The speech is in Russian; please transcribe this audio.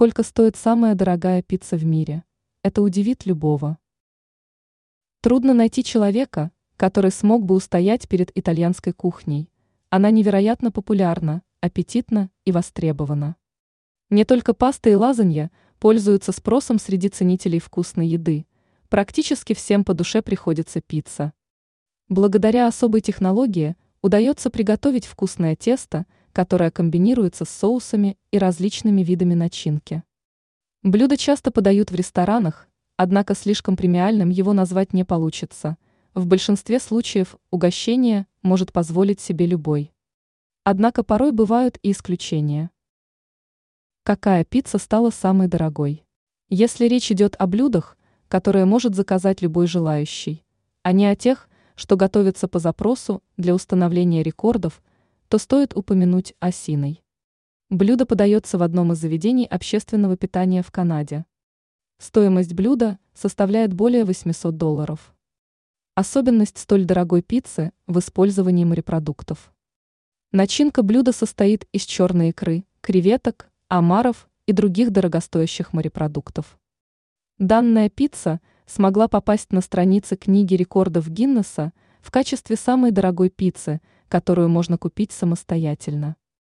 Сколько стоит самая дорогая пицца в мире? Это удивит любого. Трудно найти человека, который смог бы устоять перед итальянской кухней. Она невероятно популярна, аппетитна и востребована. Не только паста и лазанья пользуются спросом среди ценителей вкусной еды. Практически всем по душе приходится пицца. Благодаря особой технологии удается приготовить вкусное тесто, которое комбинируется с соусами и различными видами начинки. Блюдо часто подают в ресторанах, однако слишком премиальным его назвать не получится. В большинстве случаев угощение может позволить себе любой. Однако порой бывают и исключения. Какая пицца стала самой дорогой? Если речь идет о блюдах, которые может заказать любой желающий, а не о тех, что готовятся по запросу для установления рекордов, то стоит упомянуть осиной. Блюдо подается в одном из заведений общественного питания в Канаде. Стоимость блюда составляет более 800 долларов. Особенность столь дорогой пиццы в использовании морепродуктов. Начинка блюда состоит из черной икры, креветок, омаров и других дорогостоящих морепродуктов. Данная пицца смогла попасть на страницы книги рекордов Гиннесса в качестве самой дорогой пиццы, которую можно купить самостоятельно.